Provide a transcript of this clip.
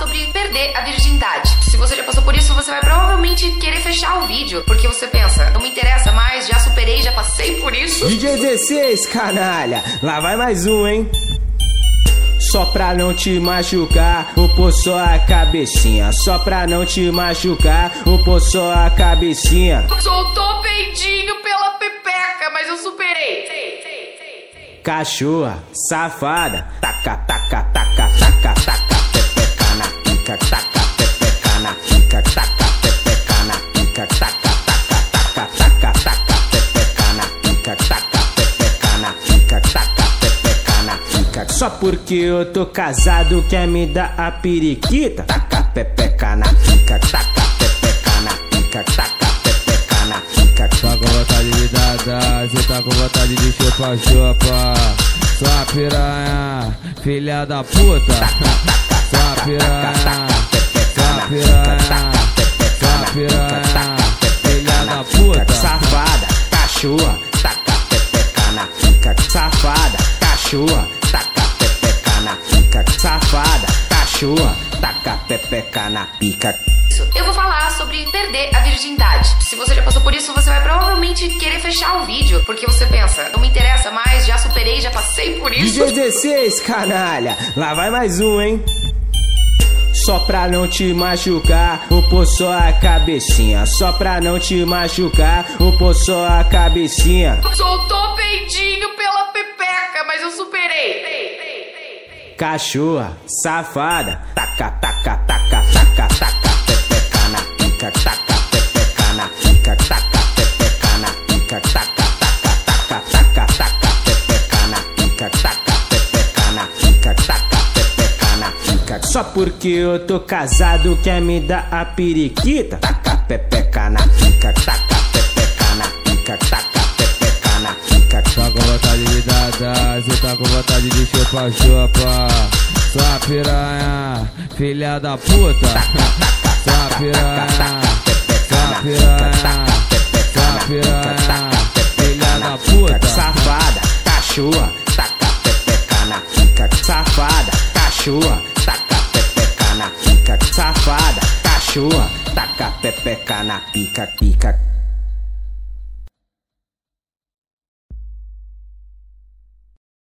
sobre perder a virgindade. Se você já passou por isso, você vai provavelmente querer fechar o vídeo, porque você pensa, não me interessa mais, já superei, já passei por isso. DJ 16, canalha, lá vai mais um, hein? Só pra não te machucar, o só a cabecinha. Só pra não te machucar, o só a cabecinha. Soltou peidinho pela pepeca, mas eu superei. Cachorra, safada, taca, taca, taca, Só porque eu tô casado quer me dar a periquita, taca, pepeca na pica, taca, pepeca na pica, taca, pepeca na pica. Tá com vontade de dar, cê tá com vontade de chupar, chupa. Sua piranha, filha da puta. Sua piranha, sua piranha, sua piranha, filha da puta. Safada, cachorra, taca pepeca na pica. Safada, cachorra, cachorra, taca pepeca na pica. Eu vou falar sobre perder a virgindade. Se você já passou por isso, você vai provavelmente querer fechar o vídeo, porque você pensa, não me interessa mais, já superei, já passei por isso. DJ 16, canalha, lá vai mais um, hein? Só pra não te machucar, o só a cabecinha. Só pra não te machucar, o só a cabecinha. Soltou peidinho pela pepeca, mas eu superei. Cachorra, safada, taca, taca, taca, taca, taca, pepeca na pica, taca, pepeca na pica, taca, pepeca na pica, taca, taca, taca, taca, taca, pepeca na pica, taca, pepeca na pica, taca, pepeca na pica. Só porque eu tô casado quer me dar a periquita, taca, pepeca na pica, taca, com vontade de chupar, chupa. Sua piranha, filha da puta. Sua piranha, sua piranha, sua piranha, filha da puta. Safada, cachorra, taca pepeca na pica. Safada, cachorra, taca pepeca na pica. Safada, cachorra, taca pepeca na pica, pica.